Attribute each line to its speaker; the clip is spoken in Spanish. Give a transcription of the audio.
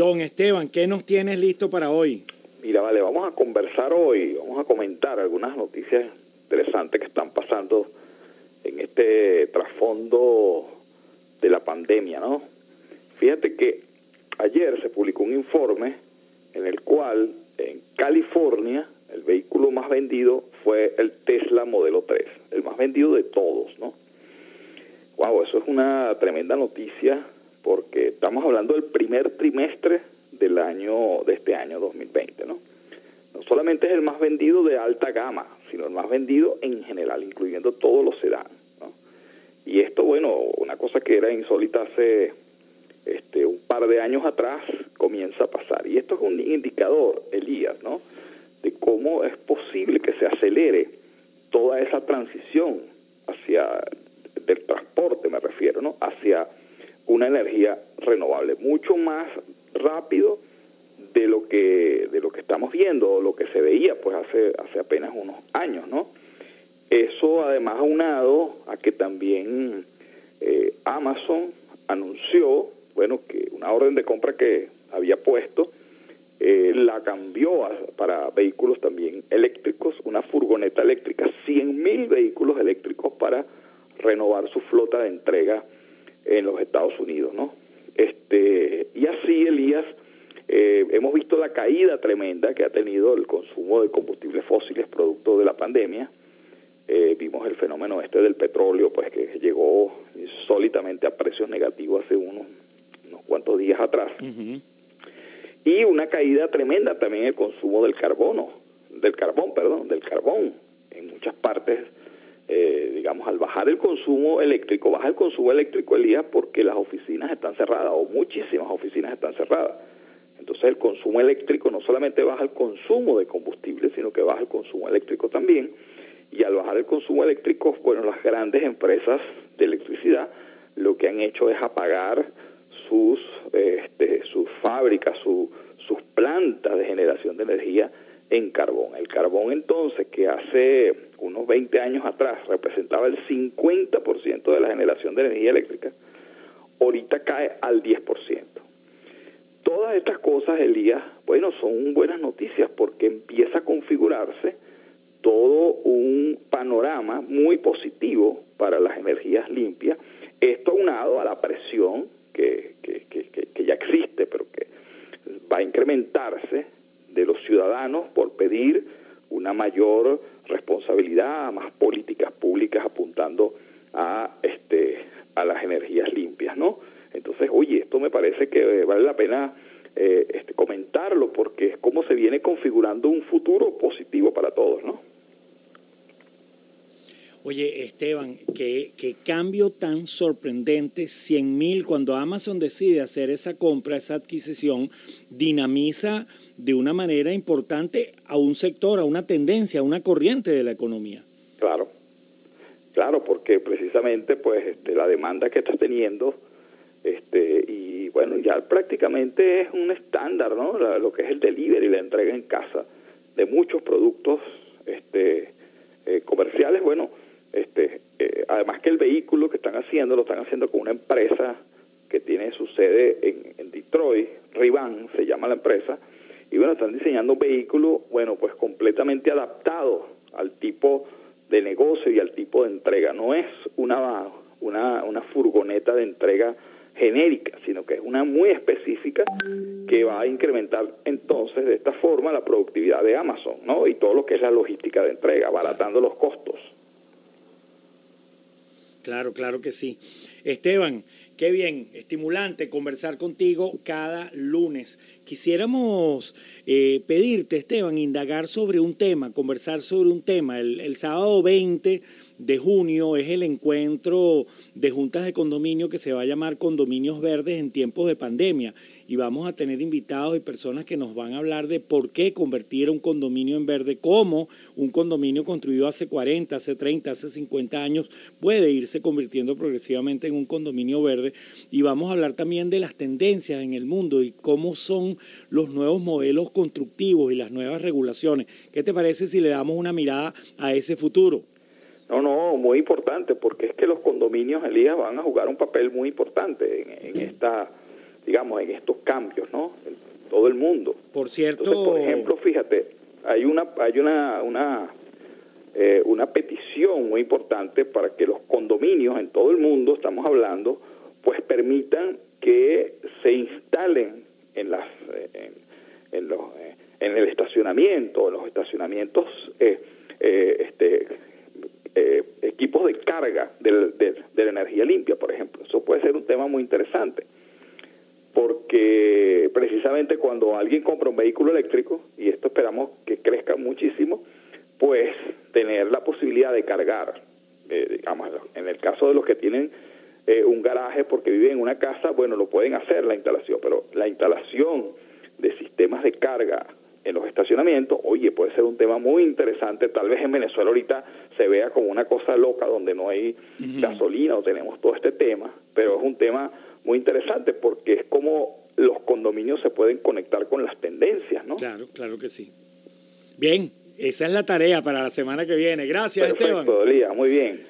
Speaker 1: Don Esteban, ¿qué nos tienes listo para hoy?
Speaker 2: Mira, vale, vamos a conversar hoy, vamos a comentar algunas noticias interesantes que están pasando en este trasfondo de la pandemia, ¿no? Fíjate que ayer se publicó un informe en el cual en California el vehículo más vendido fue el Tesla Modelo 3, el más vendido de todos, ¿no? Wow, eso es una tremenda noticia porque estamos hablando del primer trimestre del año de este año 2020, ¿no? No solamente es el más vendido de alta gama, sino el más vendido en general, incluyendo todos los sedán, ¿no? Y esto, bueno, una cosa que era insólita hace este, un par de años atrás comienza a pasar. Y esto es un indicador, Elías, ¿no? De cómo es posible que se acelere toda esa transición hacia del transporte, me refiero, ¿no? Hacia una energía renovable, mucho más rápido de lo que de lo que estamos viendo o lo que se veía pues hace hace apenas unos años, ¿no? Eso además aunado a que también eh, Amazon anunció, bueno, que una orden de compra que había puesto eh, la cambió para vehículos también eléctricos, una furgoneta eléctrica, 100 mil vehículos eléctricos para renovar su flota de entrega en los Estados Unidos, ¿no? Este, y así, Elías, eh, hemos visto la caída tremenda que ha tenido el consumo de combustibles fósiles producto de la pandemia. Eh, vimos el fenómeno este del petróleo, pues que llegó insólitamente a precios negativos hace unos, unos cuantos días atrás. Y una caída tremenda también el consumo del carbono, del carbón, perdón, del carbón en muchas partes eh, digamos, al bajar el consumo eléctrico, baja el consumo eléctrico, Elías, porque las oficinas están cerradas o muchísimas oficinas están cerradas. Entonces el consumo eléctrico no solamente baja el consumo de combustible, sino que baja el consumo eléctrico también. Y al bajar el consumo eléctrico, bueno, las grandes empresas de electricidad lo que han hecho es apagar sus, este, sus fábricas, sus plantas de generación de energía en carbón. El carbón entonces, que hace unos 20 años atrás representaba el 50% de la generación de energía eléctrica, ahorita cae al 10%. Todas estas cosas, Elías, bueno, son buenas noticias porque empieza a configurarse todo un panorama muy positivo para las energías limpias, esto aunado a la presión que, que, que ya existe, pero que va a incrementarse de los ciudadanos por pedir una mayor responsabilidad, más políticas públicas apuntando a este a las energías limpias, ¿no? Entonces, oye, esto me parece que vale la pena eh, este, comentarlo porque es como se viene configurando un futuro positivo para todos, ¿no?
Speaker 1: Oye, Esteban, qué, qué cambio tan sorprendente, 100 mil, cuando Amazon decide hacer esa compra, esa adquisición, dinamiza de una manera importante a un sector, a una tendencia, a una corriente de la economía.
Speaker 2: Claro, claro, porque precisamente pues este, la demanda que está teniendo, este, y bueno, ya prácticamente es un estándar, ¿no? lo que es el delivery, la entrega en casa de muchos productos este, eh, comerciales, bueno, este, eh, además que el vehículo que están haciendo lo están haciendo con una empresa que tiene su sede en, Detroit, Rivan se llama la empresa, y bueno, están diseñando vehículos, bueno, pues completamente adaptados al tipo de negocio y al tipo de entrega. No es una, una, una furgoneta de entrega genérica, sino que es una muy específica que va a incrementar entonces de esta forma la productividad de Amazon, ¿no? Y todo lo que es la logística de entrega, abaratando los costos.
Speaker 1: Claro, claro que sí. Esteban, qué bien, estimulante conversar contigo cada lunes. Quisiéramos eh, pedirte, Esteban, indagar sobre un tema, conversar sobre un tema. El, el sábado 20 de junio es el encuentro de juntas de condominio que se va a llamar Condominios Verdes en tiempos de pandemia y vamos a tener invitados y personas que nos van a hablar de por qué convertir un condominio en verde, cómo un condominio construido hace 40, hace 30, hace 50 años puede irse convirtiendo progresivamente en un condominio verde y vamos a hablar también de las tendencias en el mundo y cómo son los nuevos modelos constructivos y las nuevas regulaciones. ¿Qué te parece si le damos una mirada a ese futuro?
Speaker 2: No, no, muy importante, porque es que los condominios, Elías, van a jugar un papel muy importante en, en esta digamos, en estos cambios, ¿no? El mundo.
Speaker 1: Por cierto,
Speaker 2: por ejemplo, fíjate, hay una hay una una eh, una petición muy importante para que los condominios en todo el mundo, estamos hablando, pues permitan que se instalen en las en, en los eh, en el estacionamiento, en los estacionamientos eh, este de carga de la energía limpia, por ejemplo. Eso puede ser un tema muy interesante porque precisamente cuando alguien compra un vehículo eléctrico, y esto esperamos que crezca muchísimo, pues tener la posibilidad de cargar, eh, digamos, en el caso de los que tienen eh, un garaje porque viven en una casa, bueno, lo pueden hacer la instalación, pero la instalación de sistemas de carga en oye, puede ser un tema muy interesante, tal vez en Venezuela ahorita se vea como una cosa loca donde no hay gasolina o tenemos todo este tema, pero es un tema muy interesante porque es como los condominios se pueden conectar con las tendencias, ¿no?
Speaker 1: Claro, claro que sí. Bien, esa es la tarea para la semana que viene. Gracias,
Speaker 2: Perfecto,
Speaker 1: Esteban.
Speaker 2: muy bien.